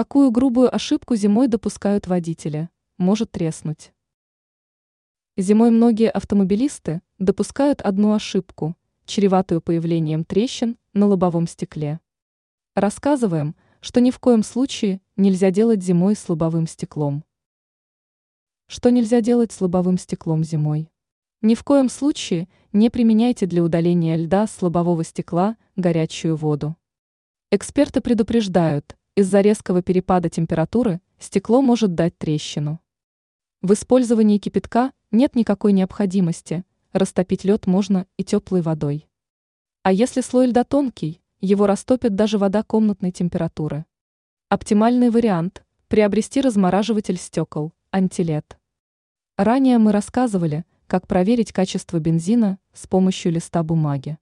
Какую грубую ошибку зимой допускают водители? Может треснуть. Зимой многие автомобилисты допускают одну ошибку, чреватую появлением трещин на лобовом стекле. Рассказываем, что ни в коем случае нельзя делать зимой с лобовым стеклом. Что нельзя делать с лобовым стеклом зимой? Ни в коем случае не применяйте для удаления льда с лобового стекла горячую воду. Эксперты предупреждают, из-за резкого перепада температуры стекло может дать трещину. В использовании кипятка нет никакой необходимости, растопить лед можно и теплой водой. А если слой льда тонкий, его растопит даже вода комнатной температуры. Оптимальный вариант – приобрести размораживатель стекол, антилет. Ранее мы рассказывали, как проверить качество бензина с помощью листа бумаги.